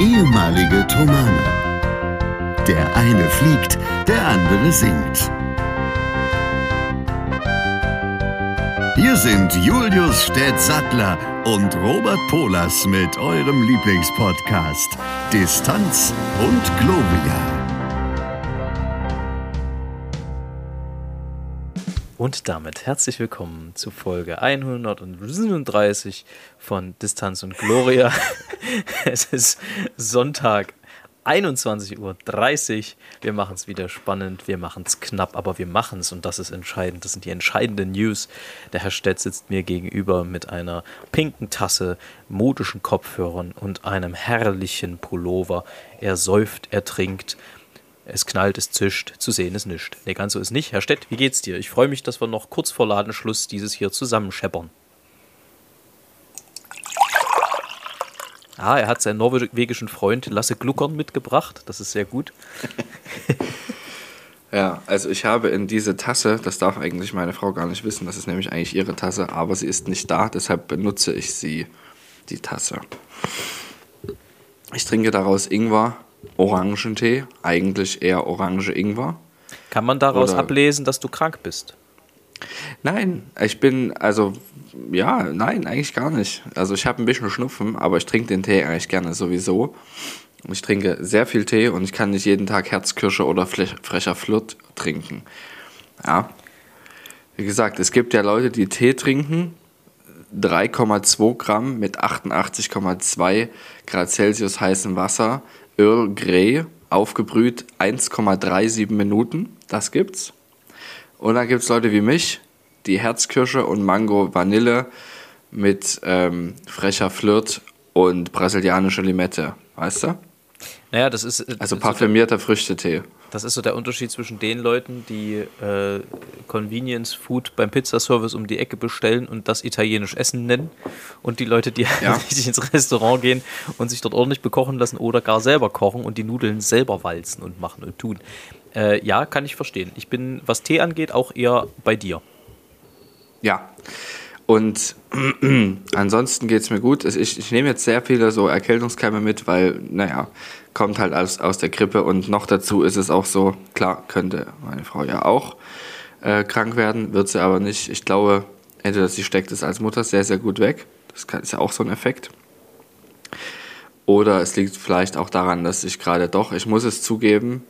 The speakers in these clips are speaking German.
ehemalige Tomane. Der eine fliegt, der andere singt. Hier sind Julius Städtsattler und Robert Polas mit eurem Lieblingspodcast Distanz und Globia. Und damit herzlich willkommen zu Folge 137 von Distanz und Gloria. es ist Sonntag, 21.30 Uhr. Wir machen es wieder spannend, wir machen es knapp, aber wir machen es und das ist entscheidend. Das sind die entscheidenden News. Der Herr Stett sitzt mir gegenüber mit einer pinken Tasse, modischen Kopfhörern und einem herrlichen Pullover. Er säuft, er trinkt es knallt, es zischt, zu sehen ist nichts. Nee, ganz so ist nicht. Herr Stett, wie geht's dir? Ich freue mich, dass wir noch kurz vor Ladenschluss dieses hier zusammenscheppern. Ah, er hat seinen norwegischen Freund Lasse Gluckern mitgebracht. Das ist sehr gut. ja, also ich habe in diese Tasse, das darf eigentlich meine Frau gar nicht wissen, das ist nämlich eigentlich ihre Tasse, aber sie ist nicht da, deshalb benutze ich sie, die Tasse. Ich trinke daraus Ingwer, Orangentee, eigentlich eher Orange-Ingwer. Kann man daraus Oder ablesen, dass du krank bist? Nein, ich bin, also, ja, nein, eigentlich gar nicht. Also ich habe ein bisschen Schnupfen, aber ich trinke den Tee eigentlich gerne sowieso. Ich trinke sehr viel Tee und ich kann nicht jeden Tag Herzkirsche oder frecher Flirt trinken. Ja. Wie gesagt, es gibt ja Leute, die Tee trinken, 3,2 Gramm mit 88,2 Grad Celsius heißem Wasser Earl Grey aufgebrüht 1,37 Minuten. Das gibt's. Und dann gibt es Leute wie mich, die Herzkirsche und Mango Vanille mit ähm, frecher Flirt und brasilianische Limette. Weißt du? Naja, das ist. Äh, also parfümierter Früchtetee. Das ist so der Unterschied zwischen den Leuten, die äh, Convenience Food beim Pizzaservice um die Ecke bestellen und das italienisch Essen nennen und die Leute, die ja. richtig ins Restaurant gehen und sich dort ordentlich bekochen lassen oder gar selber kochen und die Nudeln selber walzen und machen und tun. Äh, ja, kann ich verstehen. Ich bin, was Tee angeht, auch eher bei dir. Ja. Und ansonsten geht es mir gut. Ich, ich nehme jetzt sehr viele so Erkältungskeime mit, weil, naja, kommt halt aus, aus der Grippe und noch dazu ist es auch so, klar, könnte meine Frau ja auch äh, krank werden, wird sie aber nicht. Ich glaube, entweder sie steckt es als Mutter sehr, sehr gut weg. Das kann, ist ja auch so ein Effekt. Oder es liegt vielleicht auch daran, dass ich gerade doch, ich muss es zugeben,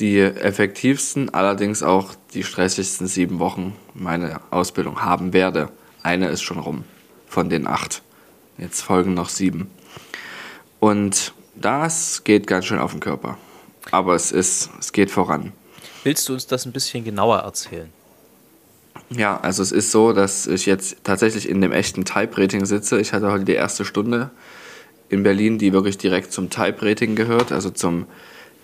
die effektivsten, allerdings auch die stressigsten sieben Wochen meiner Ausbildung haben werde. Eine ist schon rum von den acht. Jetzt folgen noch sieben. Und das geht ganz schön auf den Körper. Aber es ist, es geht voran. Willst du uns das ein bisschen genauer erzählen? Ja, also es ist so, dass ich jetzt tatsächlich in dem echten Type-Rating sitze. Ich hatte heute die erste Stunde in Berlin, die wirklich direkt zum Type-Rating gehört, also zum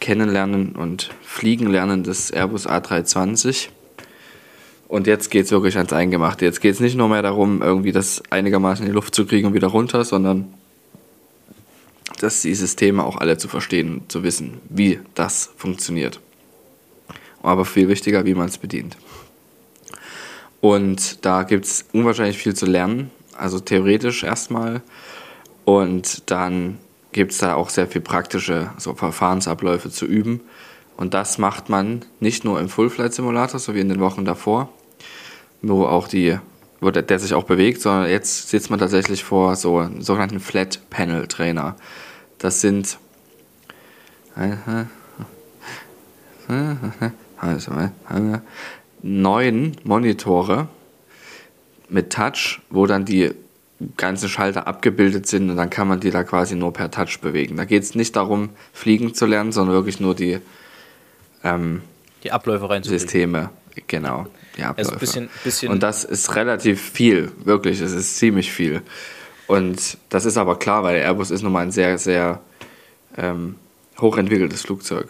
Kennenlernen und Fliegenlernen des Airbus A320. Und jetzt geht es wirklich ans Eingemachte. Jetzt geht es nicht nur mehr darum, irgendwie das einigermaßen in die Luft zu kriegen und wieder runter, sondern dass die Systeme auch alle zu verstehen und zu wissen, wie das funktioniert. Aber viel wichtiger, wie man es bedient. Und da gibt es unwahrscheinlich viel zu lernen, also theoretisch erstmal. Und dann gibt es da auch sehr viel praktische so Verfahrensabläufe zu üben. Und das macht man nicht nur im Full-Flight-Simulator, so wie in den Wochen davor, wo auch die, wo der, der sich auch bewegt, sondern jetzt sitzt man tatsächlich vor so sogenannten Flat-Panel-Trainer. Das sind neun Monitore mit Touch, wo dann die ganzen Schalter abgebildet sind und dann kann man die da quasi nur per Touch bewegen. Da geht es nicht darum, fliegen zu lernen, sondern wirklich nur die, ähm, die Abläufe rein Systeme. Genau, die Abläufe. Also bisschen, bisschen und das ist relativ viel, wirklich, es ist ziemlich viel. Und das ist aber klar, weil der Airbus ist nun mal ein sehr, sehr ähm, hochentwickeltes Flugzeug.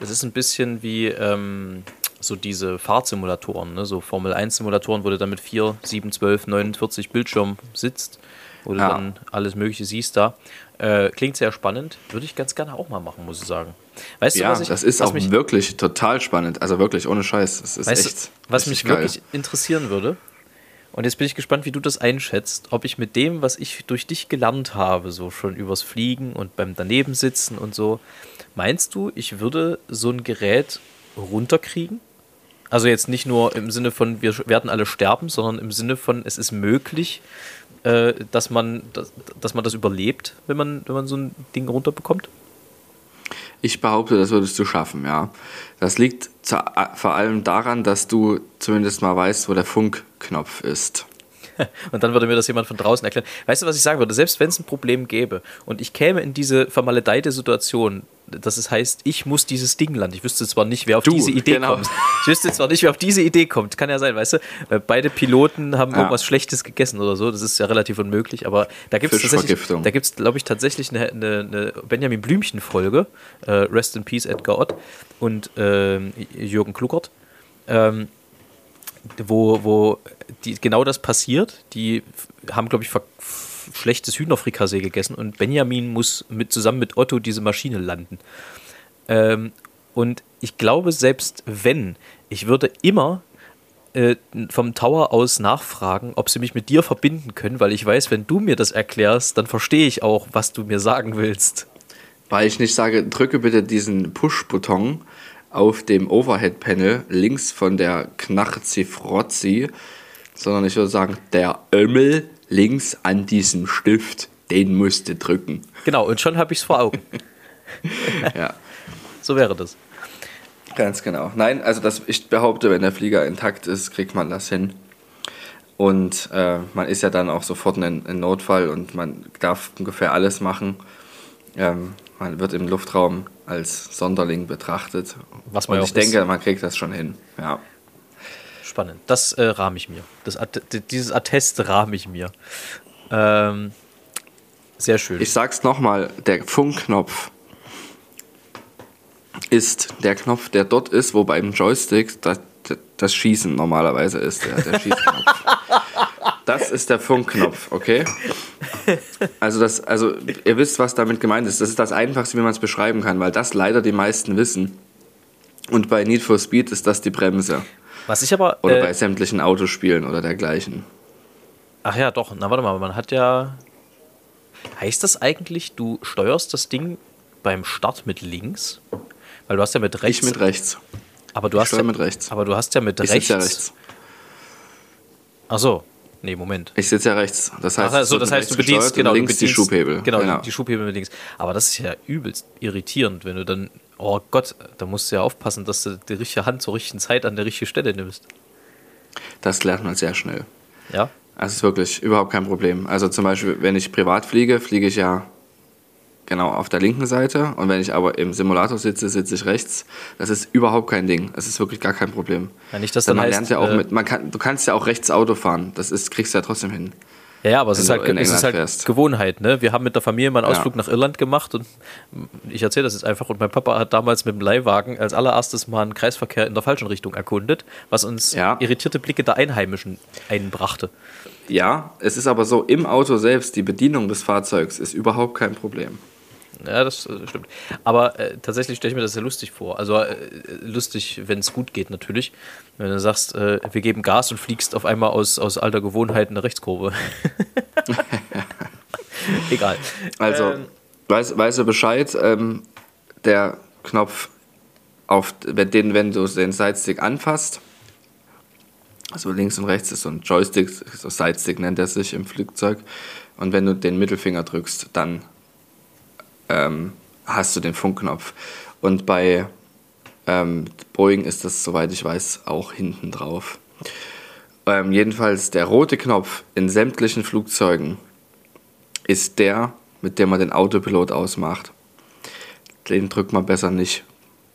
Es ist ein bisschen wie ähm, so diese Fahrtsimulatoren, ne? so Formel-1-Simulatoren, wo du dann mit 4, 7, 12, 49 Bildschirmen sitzt, wo du ja. dann alles Mögliche siehst da. Äh, klingt sehr spannend. Würde ich ganz gerne auch mal machen, muss ich sagen. Weißt ja, du, was ich, das ist was auch mich, wirklich total spannend. Also wirklich, ohne Scheiß. Das ist weißt echt. Du, was mich geil. wirklich interessieren würde, Und jetzt bin ich gespannt, wie du das einschätzt, ob ich mit dem, was ich durch dich gelernt habe, so schon übers Fliegen und beim Danebensitzen und so, meinst du, ich würde so ein Gerät runterkriegen? Also jetzt nicht nur im Sinne von, wir werden alle sterben, sondern im Sinne von, es ist möglich, äh, dass, man, dass, dass man das überlebt, wenn man, wenn man so ein Ding runterbekommt? Ich behaupte, das würdest du schaffen, ja. Das liegt zu, vor allem daran, dass du zumindest mal weißt, wo der Funkknopf ist. Und dann würde mir das jemand von draußen erklären. Weißt du, was ich sagen würde? Selbst wenn es ein Problem gäbe und ich käme in diese vermaledeite Situation, dass es heißt, ich muss dieses Ding landen. Ich wüsste zwar nicht, wer auf Du, diese Idee genau. kommt. Ich wüsste zwar nicht, wer auf diese Idee kommt. Kann ja sein, weißt du? Weil Beide Piloten haben Ja. irgendwas Schlechtes gegessen oder so. Das ist ja relativ unmöglich. Aber da gibt es tatsächlich, da gibt es, glaube ich, tatsächlich eine, eine, eine Benjamin Blümchen-Folge. Äh, Rest in Peace, Edgar Ott und ähm, Jürgen Kluckert. Ähm, wo, wo die, genau das passiert. Die haben, glaube ich, schlechtes Hühnerfrikassee gegessen und Benjamin muss mit, zusammen mit Otto diese Maschine landen. Ähm, und ich glaube, selbst wenn, ich würde immer äh, vom Tower aus nachfragen, ob sie mich mit dir verbinden können, weil ich weiß, wenn du mir das erklärst, dann verstehe ich auch, was du mir sagen willst. Weil ich nicht sage, drücke bitte diesen Push-Button auf dem Overhead-Panel links von der Knarzi-Frozzi, sondern ich würde sagen, der Ömmel links an diesem Stift, den musste drücken. Genau, und schon habe ich es vor Augen. Ja, So wäre das. ganz genau. Nein, also das, ich behaupte, wenn der Flieger intakt ist, kriegt man das hin. Und äh, man ist ja dann auch sofort ein, ein Notfall und man darf ungefähr alles machen. Ähm, man wird im Luftraum als Sonderling betrachtet. Was man und ich auch ist. denke, man kriegt das schon hin. Ja. Spannend. Das äh, rahme ich mir. Das, dieses Attest rahme ich mir. Ähm, sehr schön. Ich sag's nochmal, der Funkknopf ist der Knopf, der dort ist, wo beim Joystick das, das Schießen normalerweise ist, der, der Schießknopf. Das ist der Funkknopf, okay? Also, das, also, ihr wisst, was damit gemeint ist. Das ist das Einfachste, wie man es beschreiben kann, weil das leider die meisten wissen. Und bei Need for Speed ist das die Bremse. Was ich aber. Oder äh, bei sämtlichen Autospielen oder dergleichen. Ach ja, doch. Na, warte mal, man hat ja. Heißt das eigentlich, du steuerst das Ding beim Start mit links? Weil du hast ja mit rechts. Ich mit rechts. aber du ich hast ja, mit rechts. Aber du hast ja mit Ich rechts. ja rechts. Ach so. Nee, Moment. Ich sitze ja rechts. Das heißt, Ach es so, wird das heißt, du bedienst genau links die bedienst- Schubhebel. Genau, die- die Schubhebel mit links. Aber das ist ja übelst irritierend, wenn du dann, oh Gott, da musst du ja aufpassen, dass du die richtige Hand zur richtigen Zeit an der richtigen Stelle nimmst. Das lernt man sehr schnell. Ja? Das ist wirklich überhaupt kein Problem. Also zum Beispiel, wenn ich privat fliege, fliege ich ja genau auf der linken Seite. Und wenn ich aber im Simulator sitze, sitze ich rechts. Das ist überhaupt kein Ding. Das ist wirklich gar kein Problem. Ja, nicht, dass Denn dann man heißt, lernt ja auch äh, mit, man kann, du kannst ja auch rechts Auto fahren. Das ist, kriegst du ja trotzdem hin. Ja, ja, aber es ist halt, es ist halt fährst. Gewohnheit, ne? Wir haben mit der Familie mal einen Ja. Ausflug nach Irland gemacht und ich erzähle das jetzt einfach. Und mein Papa hat damals mit dem Leihwagen als allererstes mal einen Kreisverkehr in der falschen Richtung erkundet, was uns Ja. irritierte Blicke der Einheimischen einbrachte. Ja, es ist aber so, im Auto selbst, die Bedienung des Fahrzeugs ist überhaupt kein Problem. Ja, das äh, stimmt. Aber äh, tatsächlich stelle ich mir das sehr lustig vor. Also äh, lustig, wenn es gut geht natürlich. Wenn du sagst, äh, wir geben Gas und fliegst auf einmal aus, aus alter Gewohnheit eine Rechtskurve. Egal. Also, Ähm. weißt, weißt du Bescheid, ähm, der Knopf, auf den, wenn du den Sidestick anfasst, also links und rechts ist so ein Joystick, so Sidestick nennt er sich im Flugzeug, und wenn du den Mittelfinger drückst, dann ähm, hast du den Funkknopf. Und bei ähm, Boeing ist das, soweit ich weiß, auch hinten drauf. Ähm, jedenfalls der rote Knopf in sämtlichen Flugzeugen ist der, mit dem man den Autopilot ausmacht. Den drückt man besser nicht.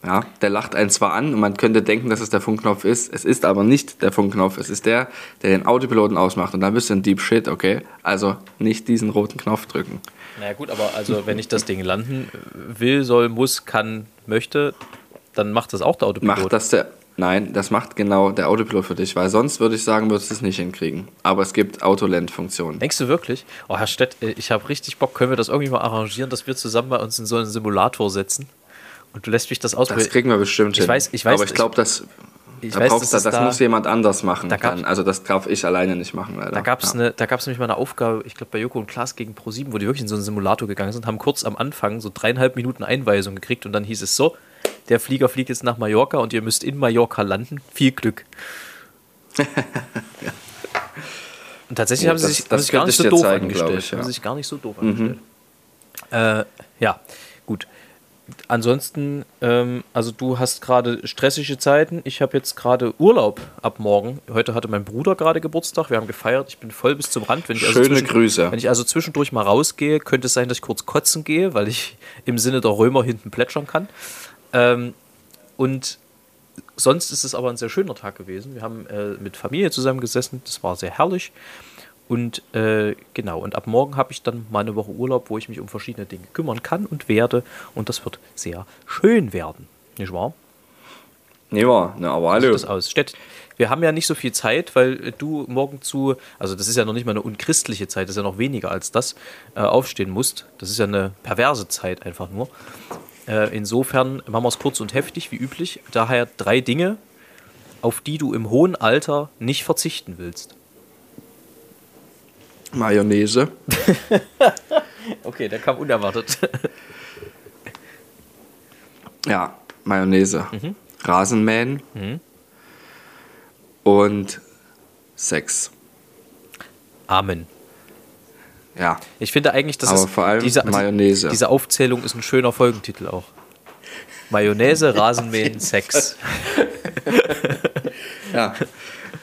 Ja, der lacht einen zwar an und man könnte denken, dass es der Funkknopf ist. Es ist aber nicht der Funkknopf. Es ist der, der den Autopiloten ausmacht. Und dann bist du ein Deep Shit, okay? Also nicht diesen roten Knopf drücken. Naja gut, aber also wenn ich das Ding landen will, soll, muss, kann, möchte, dann macht das auch der Autopilot. Macht das der. Nein, das macht genau der Autopilot für dich, weil sonst würde ich sagen, würdest du es nicht hinkriegen. Aber es gibt Autoland-Funktionen. Denkst du wirklich? Oh, Herr Stett, äh, ich habe richtig Bock. Können wir das irgendwie mal arrangieren, dass wir zusammen bei uns in so einen Simulator setzen? Und du lässt mich das Das ausprobieren. kriegen wir bestimmt Ich hin. weiß- ich weiß- Aber ich glaube, dass. Ich da weiß, brauchst es das da- muss jemand anders machen. da Dann. Also das darf ich alleine nicht machen, leider. Da gab es ja. ne, da nämlich mal eine Aufgabe, ich glaube bei Joko und Klaas gegen Pro7, wo die wirklich in so einen Simulator gegangen sind, haben kurz am Anfang so dreieinhalb Minuten Einweisung gekriegt und dann hieß es so, der Flieger fliegt jetzt nach Mallorca und ihr müsst in Mallorca landen. Viel Glück. Und tatsächlich Ja, haben sie das- sich, haben das sie sich gar nicht ich so doof zeigen, angestellt. ich, ja. Haben sich gar nicht so doof angestellt. Äh, ja, gut. Ansonsten, ähm, also du hast gerade stressige Zeiten. Ich habe jetzt gerade Urlaub ab morgen. Heute hatte mein Bruder gerade Geburtstag. Wir haben gefeiert. Ich bin voll bis zum Rand. Wenn ich also Schöne zwischen- Grüße. Wenn ich also zwischendurch mal rausgehe, könnte es sein, dass ich kurz kotzen gehe, weil ich im Sinne der Römer hinten plätschern kann. Ähm, und sonst ist es aber ein sehr schöner Tag gewesen. Wir haben äh, mit Familie zusammengesessen. Das war sehr herrlich. Und äh, genau, und ab morgen habe ich dann mal eine Woche Urlaub, wo ich mich um verschiedene Dinge kümmern kann und werde. Und das wird sehr schön werden. Nicht wahr? Nee, war, ne, aber hallo. das aus? Stett, wir haben ja nicht so viel Zeit, weil du morgen zu, also das ist ja noch nicht mal eine unchristliche Zeit, das ist ja noch weniger als das, äh, aufstehen musst. Das ist ja eine perverse Zeit einfach nur. Äh, insofern machen wir es kurz und heftig, wie üblich. Daher drei Dinge, auf die du im hohen Alter nicht verzichten willst. Mayonnaise. Okay, der kam unerwartet. Ja, Mayonnaise. Mhm. Rasenmähen. Und Sex. Amen. Ja. Ich finde eigentlich, das Aber vor allem diese, Mayonnaise. Diese Aufzählung ist ein schöner Folgentitel auch. Mayonnaise, Rasenmähen, Sex. Ja.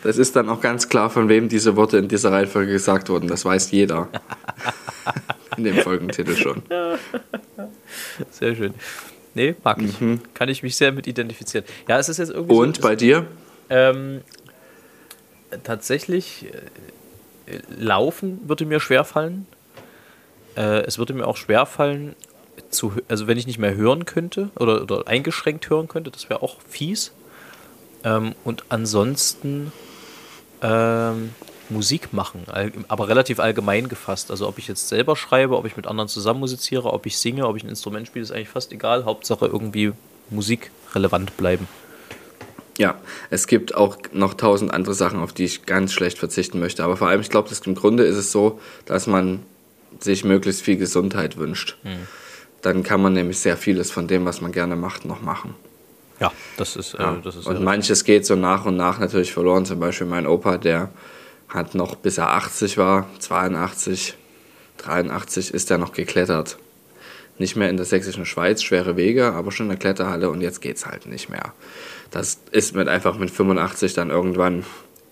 Das ist dann auch ganz klar, von wem diese Worte in dieser Reihenfolge gesagt wurden. Das weiß jeder. in dem Folgentitel schon. Sehr schön. Nee, mag ich. Kann ich mich sehr mit identifizieren. Ja, es ist jetzt irgendwie Und so, bei dir? ähm, tatsächlich äh, laufen würde mir schwerfallen. Äh, es würde mir auch schwerfallen, zu, also wenn ich nicht mehr hören könnte oder, oder eingeschränkt hören könnte, das wäre auch fies. Ähm, und ansonsten ähm, Musik machen, aber relativ allgemein gefasst. Also ob ich jetzt selber schreibe, ob ich mit anderen zusammen musiziere, ob ich singe, ob ich ein Instrument spiele, ist eigentlich fast egal. Hauptsache irgendwie Musik relevant bleiben. Ja, es gibt auch noch tausend andere Sachen, auf die ich ganz schlecht verzichten möchte. Aber vor allem, ich glaube, im Grunde ist es so, dass man sich möglichst viel Gesundheit wünscht. Dann kann man nämlich sehr vieles von dem, was man gerne macht, noch machen. Ja, das ist, Ja. äh, das ist und manches geht so nach und nach natürlich verloren. Zum Beispiel mein Opa, der hat noch, bis er 80 war, 82, 83, ist er noch geklettert. Nicht mehr in der sächsischen Schweiz, schwere Wege, aber schon in der Kletterhalle und jetzt geht's halt nicht mehr. Das ist mit einfach mit 85 dann irgendwann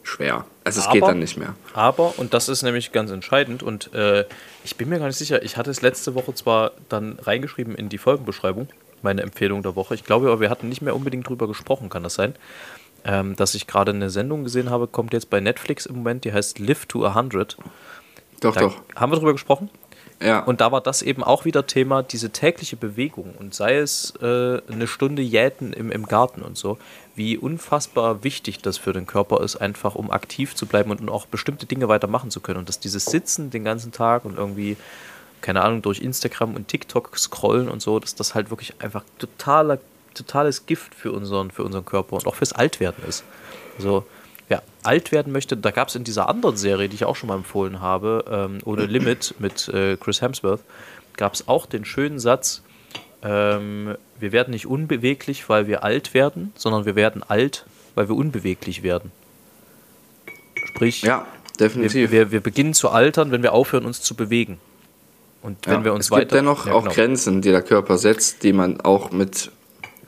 schwer. Also es geht Aber- dann nicht mehr. Aber, und das ist nämlich ganz entscheidend, und äh, ich bin mir gar nicht sicher, ich hatte es letzte Woche zwar dann reingeschrieben in die Folgenbeschreibung, meine Empfehlung der Woche. Ich glaube aber, wir hatten nicht mehr unbedingt drüber gesprochen, kann das sein? Ähm, dass ich gerade eine Sendung gesehen habe, kommt jetzt bei Netflix im Moment, die heißt Live to 100. Doch, Da doch. haben wir drüber gesprochen? Ja. Und da war das eben auch wieder Thema, diese tägliche Bewegung und sei es äh, eine Stunde Jäten im, im Garten und so, wie unfassbar wichtig das für den Körper ist, einfach um aktiv zu bleiben und, und auch bestimmte Dinge weitermachen zu können. Und dass dieses Sitzen den ganzen Tag und irgendwie, keine Ahnung, durch Instagram und TikTok scrollen und so, dass das halt wirklich einfach totaler, totales Gift für unseren, für unseren Körper und auch fürs Altwerden ist. Also, wer alt werden möchte, da gab es in dieser anderen Serie, die ich auch schon mal empfohlen habe, ähm, Ohne Limit mit äh, Chris Hemsworth, gab es auch den schönen Satz, ähm, wir werden nicht unbeweglich, weil wir alt werden, sondern wir werden alt, weil wir unbeweglich werden. Sprich, ja, wir, definitiv. wir, wir beginnen zu altern, wenn wir aufhören, uns zu bewegen. Und wenn ja. wir uns es weiter. gibt dennoch Ja, auch genau. Grenzen, die der Körper setzt, die man auch mit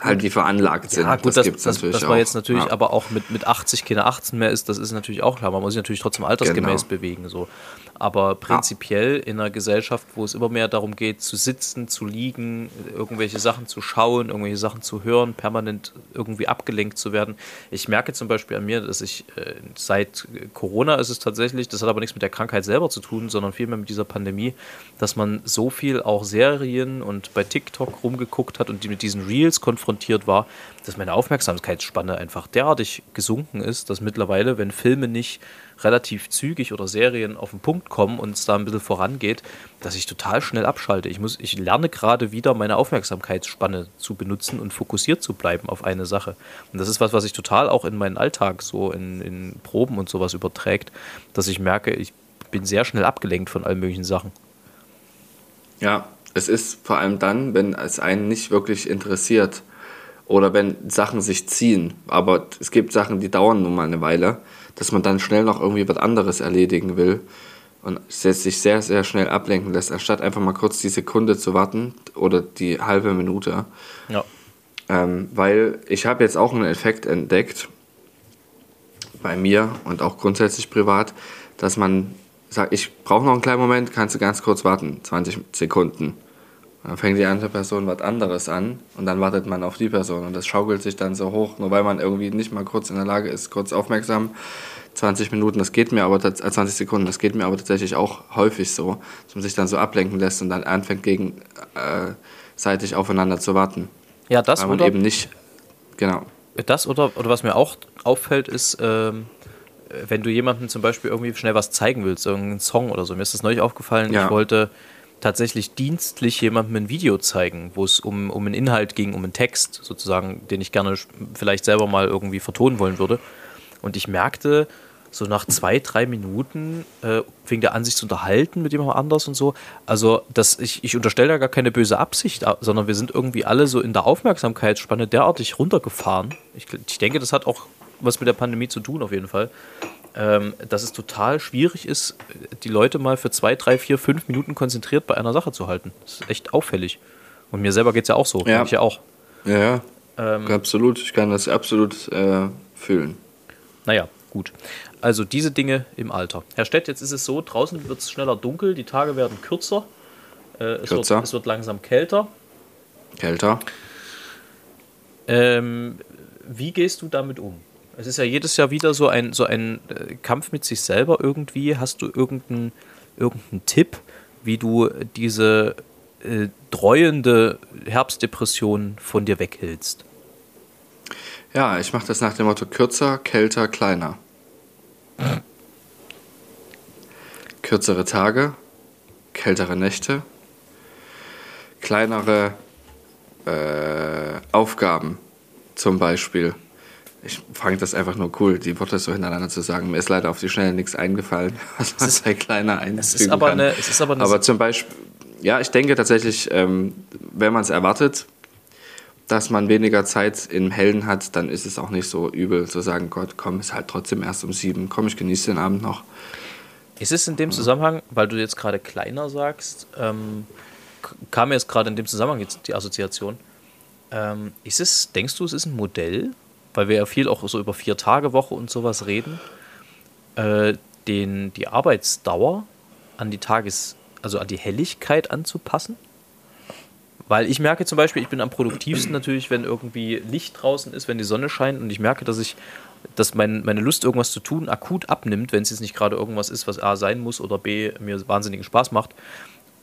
halt die veranlagt sind. Ja, gut, das, gibt's das, natürlich das war auch. jetzt natürlich ja. aber auch mit, mit 80 keine 18 mehr ist, das ist natürlich auch klar. Man muss sich natürlich trotzdem altersgemäß Genau. bewegen. So. Aber prinzipiell in einer Gesellschaft, wo es immer mehr darum geht, zu sitzen, zu liegen, irgendwelche Sachen zu schauen, irgendwelche Sachen zu hören, permanent irgendwie abgelenkt zu werden. Ich merke zum Beispiel an mir, dass ich äh, seit Corona ist es tatsächlich, das hat aber nichts mit der Krankheit selber zu tun, sondern vielmehr mit dieser Pandemie, dass man so viel auch Serien und bei TikTok rumgeguckt hat und die mit diesen Reels konfrontiert konfrontiert war, dass meine Aufmerksamkeitsspanne einfach derartig gesunken ist, dass mittlerweile, wenn Filme nicht relativ zügig oder Serien auf den Punkt kommen und es da ein bisschen vorangeht, dass ich total schnell abschalte. Ich, muss, ich lerne gerade wieder meine Aufmerksamkeitsspanne zu benutzen und fokussiert zu bleiben auf eine Sache. Und das ist was, was sich total auch in meinen Alltag so in, in Proben und sowas überträgt, dass ich merke, ich bin sehr schnell abgelenkt von allen möglichen Sachen. Ja, es ist vor allem dann, wenn es einen nicht wirklich interessiert oder wenn Sachen sich ziehen. Aber es gibt Sachen, die dauern nun mal eine Weile, dass man dann schnell noch irgendwie was anderes erledigen will und sich sehr, sehr schnell ablenken lässt, anstatt einfach mal kurz die Sekunde zu warten oder die halbe Minute. Ja. Ähm, weil ich habe jetzt auch einen Effekt entdeckt bei mir und auch grundsätzlich privat, dass man sagt, ich brauche noch einen kleinen Moment, kannst du ganz kurz warten, 20 Sekunden. Dann fängt die andere Person was anderes an und dann wartet man auf die Person und das schaukelt sich dann so hoch, nur weil man irgendwie nicht mal kurz in der Lage ist, kurz aufmerksam. 20 Minuten, das geht mir aber, 20 äh, Sekunden, das geht mir aber tatsächlich auch häufig so, dass man sich dann so ablenken lässt und dann anfängt gegenseitig äh, aufeinander zu warten. Ja, das weil man oder, eben nicht, genau. Das oder, oder was mir auch auffällt, ist, ähm, wenn du jemandem zum Beispiel irgendwie schnell was zeigen willst, irgendeinen Song oder so. Mir ist das neulich aufgefallen, Ja. ich wollte tatsächlich dienstlich jemandem ein Video zeigen, wo es um, um einen Inhalt ging, um einen Text sozusagen, den ich gerne vielleicht selber mal irgendwie vertonen wollen würde. Und ich merkte, so nach zwei, drei Minuten äh, fing der an, sich zu unterhalten mit jemand anders und so. Also, das, ich, ich unterstelle da gar keine böse Absicht, sondern wir sind irgendwie alle so in der Aufmerksamkeitsspanne derartig runtergefahren. Ich, ich denke, das hat auch was mit der Pandemie zu tun, auf jeden Fall. Ähm, dass es total schwierig ist, die Leute mal für zwei, drei, vier, fünf Minuten konzentriert bei einer Sache zu halten. Das ist echt auffällig. Und mir selber geht es ja auch so. Ja. Ich ja auch. Ja, ja, Ähm, absolut. Ich kann das absolut äh, fühlen. Naja, gut. Also diese Dinge im Alter. Herr Stett, jetzt ist es so, draußen wird es schneller dunkel, die Tage werden kürzer, äh, es, Kürzer. Wird, es wird langsam kälter. Kälter. Ähm, wie gehst du damit um? Es ist ja jedes Jahr wieder so ein, so ein äh, Kampf mit sich selber irgendwie. Hast du irgendeinen irgendeinen Tipp, wie du diese äh, dreuende Herbstdepression von dir weghältst? Ja, ich mache das nach dem Motto kürzer, kälter, kleiner. Kürzere Tage, kältere Nächte, kleinere äh, Aufgaben zum Beispiel. Ich fand das einfach nur cool, die Worte so hintereinander zu sagen. Mir ist leider auf die Schnelle nichts eingefallen, was man bei kleiner Es ist aber kann. eine, es ist aber eine Aber zum Beispiel, ja, ich denke tatsächlich, ähm, wenn man es erwartet, dass man weniger Zeit im Hellen hat, dann ist es auch nicht so übel zu sagen, Gott, komm, ist halt trotzdem erst um sieben, komm, ich genieße den Abend noch. Ist es in dem Zusammenhang, weil du jetzt gerade kleiner sagst, ähm, kam mir jetzt gerade in dem Zusammenhang jetzt die Assoziation, ähm, ist es, denkst du, es ist ein Modell, weil wir ja viel auch so über vier Tage Woche und sowas reden, äh, den, die Arbeitsdauer an die Tages-, also an die Helligkeit anzupassen? Weil ich merke zum Beispiel, ich bin am produktivsten natürlich, wenn irgendwie Licht draußen ist, wenn die Sonne scheint und ich merke, dass ich, dass mein, meine Lust, irgendwas zu tun, akut abnimmt, wenn es jetzt nicht gerade irgendwas ist, was A sein muss oder B mir wahnsinnigen Spaß macht,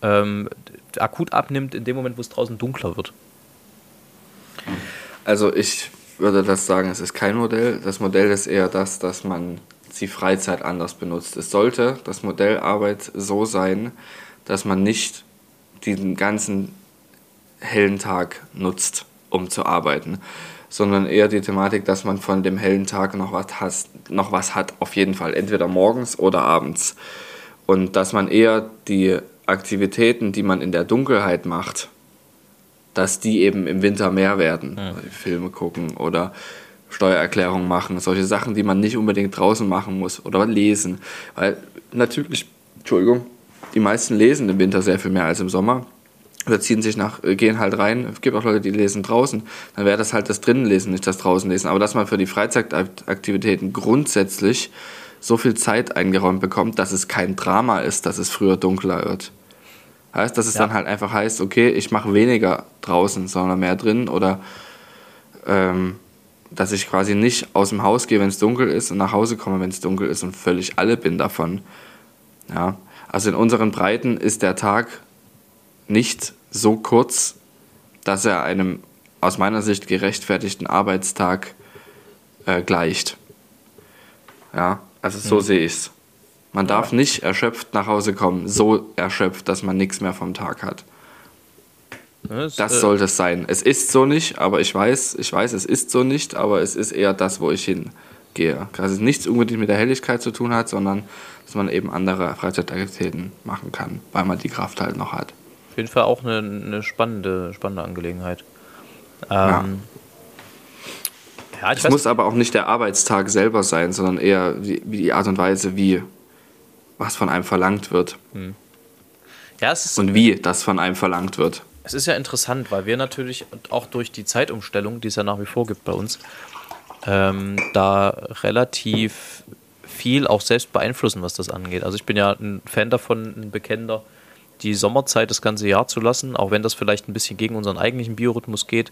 ähm, akut abnimmt in dem Moment, wo es draußen dunkler wird. Also ich würde das sagen, es ist kein Modell. Das Modell ist eher das, dass man die Freizeit anders benutzt. Es sollte das Modell Arbeit so sein, dass man nicht diesen ganzen hellen Tag nutzt, um zu arbeiten, sondern eher die Thematik, dass man von dem hellen Tag noch was, has, noch was hat, auf jeden Fall, entweder morgens oder abends. Und dass man eher die Aktivitäten, die man in der Dunkelheit macht, dass die eben im Winter mehr werden. Filme gucken oder Steuererklärung machen, solche Sachen, die man nicht unbedingt draußen machen muss oder lesen. Weil natürlich, Entschuldigung, die meisten lesen im Winter sehr viel mehr als im Sommer. Oder ziehen sich nach, äh, gehen halt rein. Es gibt auch Leute, die lesen draußen. Dann wäre das halt das Drinnenlesen, nicht das Draußenlesen. Aber dass man für die Freizeitaktivitäten grundsätzlich so viel Zeit eingeräumt bekommt, dass es kein Drama ist, dass es früher dunkler wird. Heißt, dass es Ja. dann halt einfach heißt, okay, ich mache weniger draußen, sondern mehr drin oder ähm, dass ich quasi nicht aus dem Haus gehe, wenn es dunkel ist und nach Hause komme, wenn es dunkel ist und völlig alle bin davon. Ja, also in unseren Breiten ist der Tag nicht so kurz, dass er einem aus meiner Sicht gerechtfertigten Arbeitstag äh, gleicht. Ja, also so mhm. sehe ich es. Man darf nicht erschöpft nach Hause kommen, so erschöpft, dass man nichts mehr vom Tag hat. Das, das äh, sollte es sein. Es ist so nicht, aber ich weiß, ich weiß, es ist so nicht, aber es ist eher das, wo ich hingehe. Dass es nichts unbedingt mit der Helligkeit zu tun hat, sondern dass man eben andere Freizeitaktivitäten machen kann, weil man die Kraft halt noch hat. Auf jeden Fall auch eine, eine spannende, spannende Angelegenheit. Ähm, ja. ja es muss aber auch nicht der Arbeitstag selber sein, sondern eher wie die Art und Weise, wie was von einem verlangt wird. Hm. Ja, es ist, und wie das von einem verlangt wird. Es ist ja interessant, weil wir natürlich auch durch die Zeitumstellung, die es ja nach wie vor gibt bei uns, ähm, da relativ viel auch selbst beeinflussen, was das angeht. Also ich bin ja ein Fan davon, ein Bekennender, die Sommerzeit das ganze Jahr zu lassen, auch wenn das vielleicht ein bisschen gegen unseren eigentlichen Biorhythmus geht.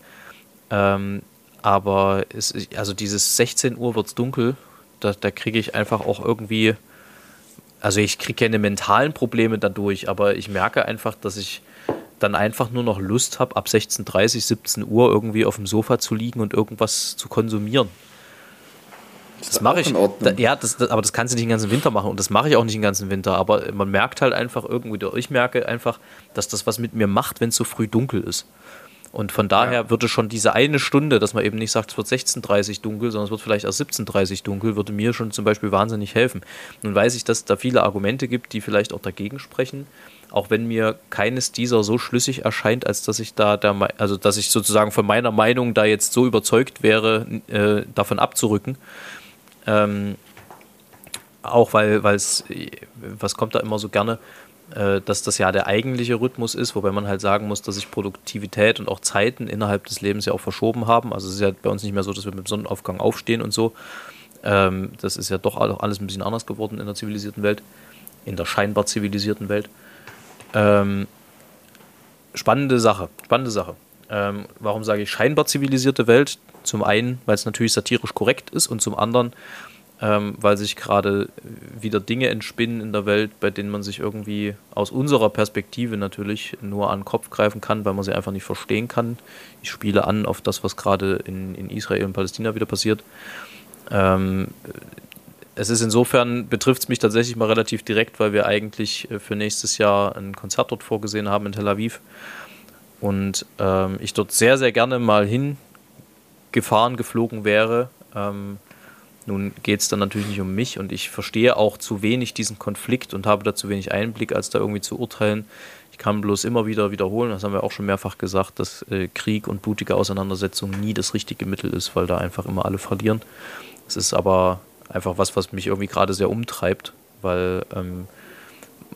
Ähm, aber es, also dieses 16 Uhr wird es dunkel, da, da kriege ich einfach auch irgendwie, also ich kriege keine mentalen Probleme dadurch, aber ich merke einfach, dass ich dann einfach nur noch Lust habe, ab 16.30, 17 Uhr irgendwie auf dem Sofa zu liegen und irgendwas zu konsumieren. Das, das mache ich. Da, ja, das, das, aber das kannst du nicht den ganzen Winter machen und das mache ich auch nicht den ganzen Winter. Aber man merkt halt einfach irgendwie, ich merke einfach, dass das was mit mir macht, wenn es so früh dunkel ist. Und von daher ja. würde schon diese eine Stunde, dass man eben nicht sagt, es wird 16.30 dunkel, sondern es wird vielleicht erst 17.30 dunkel, würde mir schon zum Beispiel wahnsinnig helfen. Nun weiß ich, dass es da viele Argumente gibt, die vielleicht auch dagegen sprechen auch wenn mir keines dieser so schlüssig erscheint, als dass ich da, der, also dass ich sozusagen von meiner Meinung da jetzt so überzeugt wäre, äh, davon abzurücken. Ähm, auch weil, es, was kommt da immer so gerne, äh, dass das ja der eigentliche Rhythmus ist, wobei man halt sagen muss, dass sich Produktivität und auch Zeiten innerhalb des Lebens ja auch verschoben haben. Also es ist ja bei uns nicht mehr so, dass wir mit dem Sonnenaufgang aufstehen und so. Ähm, das ist ja doch alles ein bisschen anders geworden in der zivilisierten Welt, in der scheinbar zivilisierten Welt. Ähm, spannende Sache, spannende Sache. Ähm, warum sage ich scheinbar zivilisierte Welt? Zum einen, weil es natürlich satirisch korrekt ist und zum anderen, ähm, weil sich gerade wieder Dinge entspinnen in der Welt, bei denen man sich irgendwie aus unserer Perspektive natürlich nur an den Kopf greifen kann, weil man sie einfach nicht verstehen kann. Ich spiele an auf das, was gerade in, in Israel und Palästina wieder passiert. Ähm, es ist insofern, betrifft es mich tatsächlich mal relativ direkt, weil wir eigentlich äh, für nächstes Jahr ein Konzert dort vorgesehen haben in Tel Aviv. Und ähm, ich dort sehr, sehr gerne mal hingefahren, geflogen wäre. Ähm, nun geht es dann natürlich nicht um mich und ich verstehe auch zu wenig diesen Konflikt und habe da zu wenig Einblick, als da irgendwie zu urteilen. Ich kann bloß immer wieder wiederholen, das haben wir auch schon mehrfach gesagt, dass äh, Krieg und blutige Auseinandersetzung nie das richtige Mittel ist, weil da einfach immer alle verlieren. Es ist aber einfach was, was mich irgendwie gerade sehr umtreibt, weil ähm,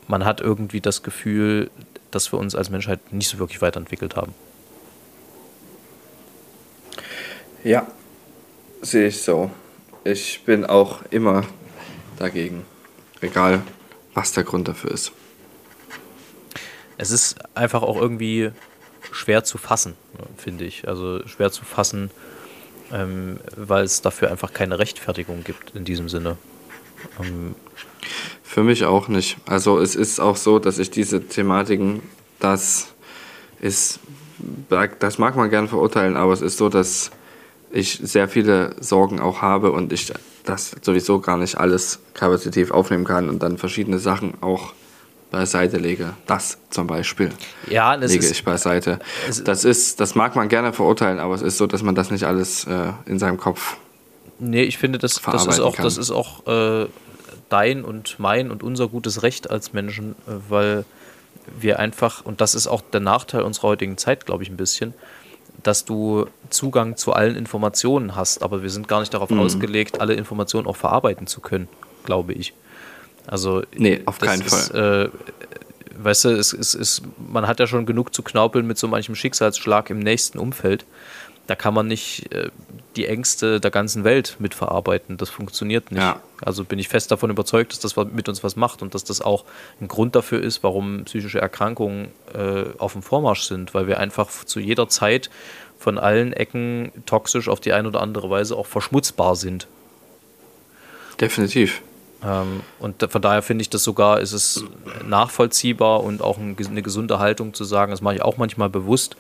man hat irgendwie das Gefühl, dass wir uns als Menschheit nicht so wirklich weiterentwickelt haben. Ja, sehe ich so. Ich bin auch immer dagegen, egal was der Grund dafür ist. Es ist einfach auch irgendwie schwer zu fassen, finde ich. Also schwer zu fassen, ähm, weil es dafür einfach keine Rechtfertigung gibt in diesem Sinne. Ähm, Für mich auch nicht. Also es ist auch so, dass ich diese Thematiken, das ist, das mag man gern verurteilen, aber es ist so, dass ich sehr viele Sorgen auch habe und ich das sowieso gar nicht alles kapazitiv aufnehmen kann und dann verschiedene Sachen auch beiseite lege. Das zum Beispiel ja, das lege ich beiseite. Das ist, das mag man gerne verurteilen, aber es ist so, dass man das nicht alles äh, in seinem Kopf. Nee, ich finde, das, das ist auch, das ist auch äh, dein und mein und unser gutes Recht als Menschen, äh, weil wir einfach, und das ist auch der Nachteil unserer heutigen Zeit, glaube ich, ein bisschen, dass du Zugang zu allen Informationen hast, aber wir sind gar nicht darauf mhm. ausgelegt, alle Informationen auch verarbeiten zu können, glaube ich. Also, nee, auf keinen ist, Fall. Äh, weißt du, es, es, es, man hat ja schon genug zu knaupeln mit so manchem Schicksalsschlag im nächsten Umfeld. Da kann man nicht äh, die Ängste der ganzen Welt mitverarbeiten. Das funktioniert nicht. Ja. Also bin ich fest davon überzeugt, dass das mit uns was macht und dass das auch ein Grund dafür ist, warum psychische Erkrankungen äh, auf dem Vormarsch sind, weil wir einfach zu jeder Zeit von allen Ecken toxisch auf die eine oder andere Weise auch verschmutzbar sind. Definitiv. Ähm, und von daher finde ich das sogar, ist es nachvollziehbar und auch eine gesunde Haltung zu sagen, das mache ich auch manchmal bewusst,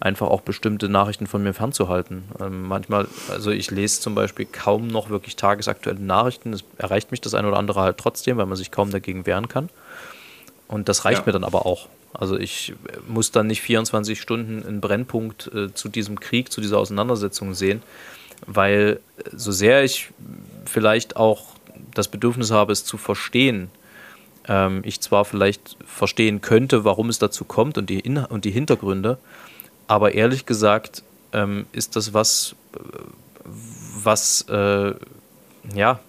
einfach auch bestimmte Nachrichten von mir fernzuhalten. Ähm, manchmal, also ich lese zum Beispiel kaum noch wirklich tagesaktuelle Nachrichten. Es erreicht mich das eine oder andere halt trotzdem, weil man sich kaum dagegen wehren kann. Und das reicht ja. mir dann aber auch. Also ich muss dann nicht 24 Stunden einen Brennpunkt äh, zu diesem Krieg, zu dieser Auseinandersetzung sehen, weil so sehr ich vielleicht auch das Bedürfnis habe, es zu verstehen, ähm, ich zwar vielleicht verstehen könnte, warum es dazu kommt und die, In und die Hintergründe, aber ehrlich gesagt ähm, ist das was, was, äh, ja,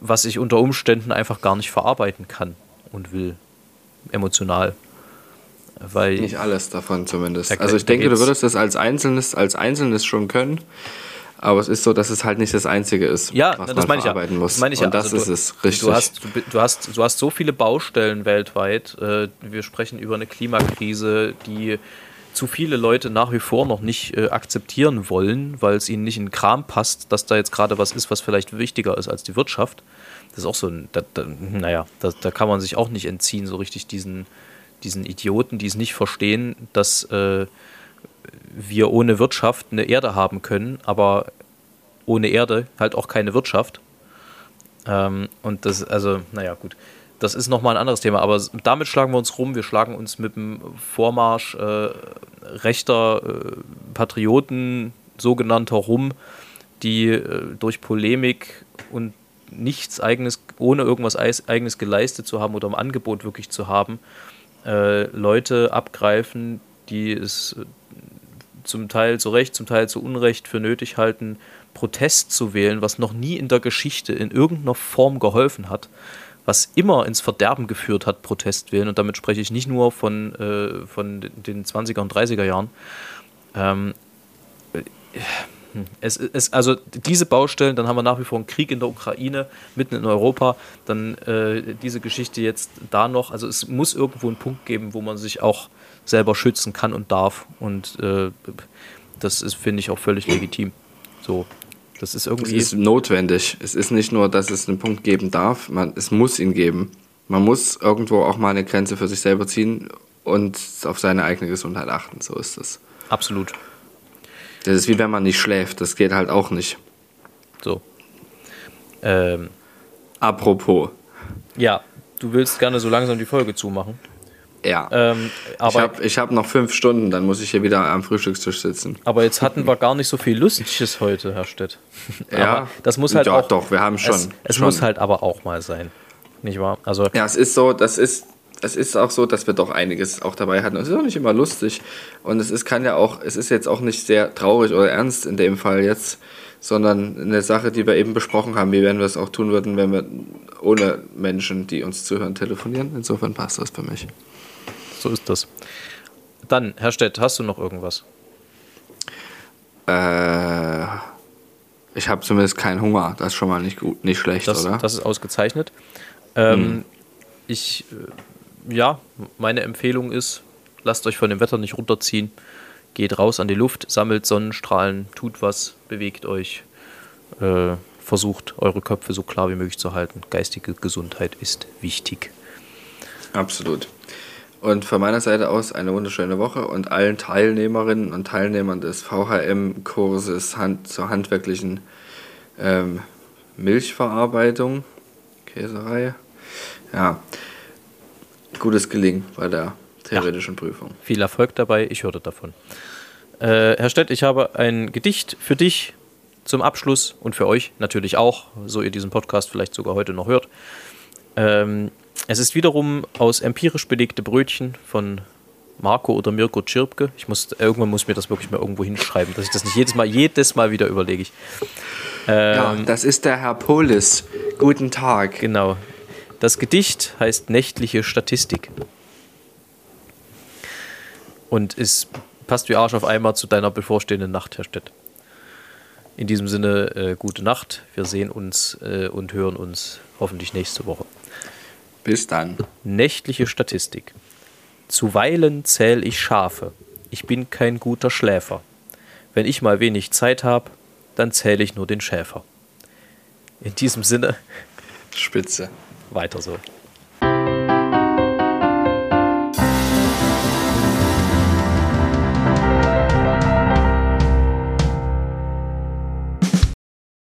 was ich unter Umständen einfach gar nicht verarbeiten kann und will, emotional. Weil nicht alles davon zumindest. Also ich denke, du würdest das als Einzelnes, als Einzelnes schon können. Aber es ist so, dass es halt nicht das Einzige ist, ja, was das man meine verarbeiten ja. muss. Das meine ich Und ja. das also ist es, richtig. Du hast, du, du, hast, du hast so viele Baustellen weltweit. Äh, wir sprechen über eine Klimakrise, die zu viele Leute nach wie vor noch nicht äh, akzeptieren wollen, weil es ihnen nicht in den Kram passt, dass da jetzt gerade was ist, was vielleicht wichtiger ist als die Wirtschaft. Das ist auch so ein, da, da, naja, da, da kann man sich auch nicht entziehen, so richtig diesen, diesen Idioten, die es nicht verstehen, dass äh, wir ohne Wirtschaft eine Erde haben können, aber ohne Erde halt auch keine Wirtschaft. Ähm, und das, also, naja, gut. Das ist nochmal ein anderes Thema, aber damit schlagen wir uns rum. Wir schlagen uns mit dem Vormarsch äh, rechter äh, Patrioten, sogenannter rum, die äh, durch Polemik und nichts eigenes, ohne irgendwas eigenes geleistet zu haben oder im Angebot wirklich zu haben, äh, Leute abgreifen, die es äh, zum Teil zu Recht, zum Teil zu Unrecht für nötig halten, Protest zu wählen, was noch nie in der Geschichte in irgendeiner Form geholfen hat, was immer ins Verderben geführt hat, Protest wählen. Und damit spreche ich nicht nur von, äh, von den 20er und 30er Jahren. Ähm, äh, es, es, also diese Baustellen, dann haben wir nach wie vor einen Krieg in der Ukraine, mitten in Europa, dann äh, diese Geschichte jetzt da noch. Also es muss irgendwo einen Punkt geben, wo man sich auch selber schützen kann und darf. Und äh, das ist, finde ich, auch völlig legitim. So, das ist irgendwie. Es ist notwendig. Es ist nicht nur, dass es einen Punkt geben darf, man, es muss ihn geben. Man muss irgendwo auch mal eine Grenze für sich selber ziehen und auf seine eigene Gesundheit achten. So ist es. Absolut. Das ist wie wenn man nicht schläft. Das geht halt auch nicht. So. Ähm. Apropos. Ja, du willst gerne so langsam die Folge zumachen. Ja. Ähm, ich habe ich hab noch fünf Stunden, dann muss ich hier wieder am Frühstückstisch sitzen. Aber jetzt hatten wir gar nicht so viel Lustiges heute, Herr Stett. ja, das muss halt ja, auch. doch, wir haben schon. Es, es schon. muss halt aber auch mal sein. Nicht wahr? Also, ja, es ist so, das ist, es ist auch so, dass wir doch einiges auch dabei hatten. Es ist auch nicht immer lustig. Und es ist, kann ja auch, es ist jetzt auch nicht sehr traurig oder ernst in dem Fall jetzt, sondern eine Sache, die wir eben besprochen haben, wie werden wir es auch tun würden, wenn wir ohne Menschen, die uns zuhören, telefonieren. Insofern passt das für mich. So ist das. Dann, Herr Stett, hast du noch irgendwas? Äh, ich habe zumindest keinen Hunger. Das ist schon mal nicht gut, nicht schlecht, das, oder? Das ist ausgezeichnet. Ähm, hm. Ich, äh, ja, meine Empfehlung ist, lasst euch von dem Wetter nicht runterziehen. Geht raus an die Luft, sammelt Sonnenstrahlen, tut was, bewegt euch. Äh, versucht, eure Köpfe so klar wie möglich zu halten. Geistige Gesundheit ist wichtig. Absolut. Und von meiner Seite aus eine wunderschöne Woche und allen Teilnehmerinnen und Teilnehmern des VHM-Kurses Hand, zur handwerklichen ähm, Milchverarbeitung, Käserei. Ja, gutes Gelingen bei der theoretischen ja. Prüfung. Viel Erfolg dabei, ich hörte davon. Äh, Herr Stett, ich habe ein Gedicht für dich zum Abschluss und für euch natürlich auch, so ihr diesen Podcast vielleicht sogar heute noch hört. Ähm, es ist wiederum aus empirisch belegte Brötchen von Marco oder Mirko Tschirpke. Ich muss, irgendwann muss ich mir das wirklich mal irgendwo hinschreiben, dass ich das nicht jedes Mal, jedes Mal wieder überlege. Ich. Ähm, ja, das ist der Herr Polis. Guten Tag. Genau. Das Gedicht heißt Nächtliche Statistik. Und es passt wie Arsch auf einmal zu deiner bevorstehenden Nacht, Herr Stett. In diesem Sinne, äh, gute Nacht. Wir sehen uns äh, und hören uns hoffentlich nächste Woche. Bis dann. Nächtliche Statistik. Zuweilen zähl ich Schafe. Ich bin kein guter Schläfer. Wenn ich mal wenig Zeit habe, dann zähle ich nur den Schäfer. In diesem Sinne. Spitze. Weiter so.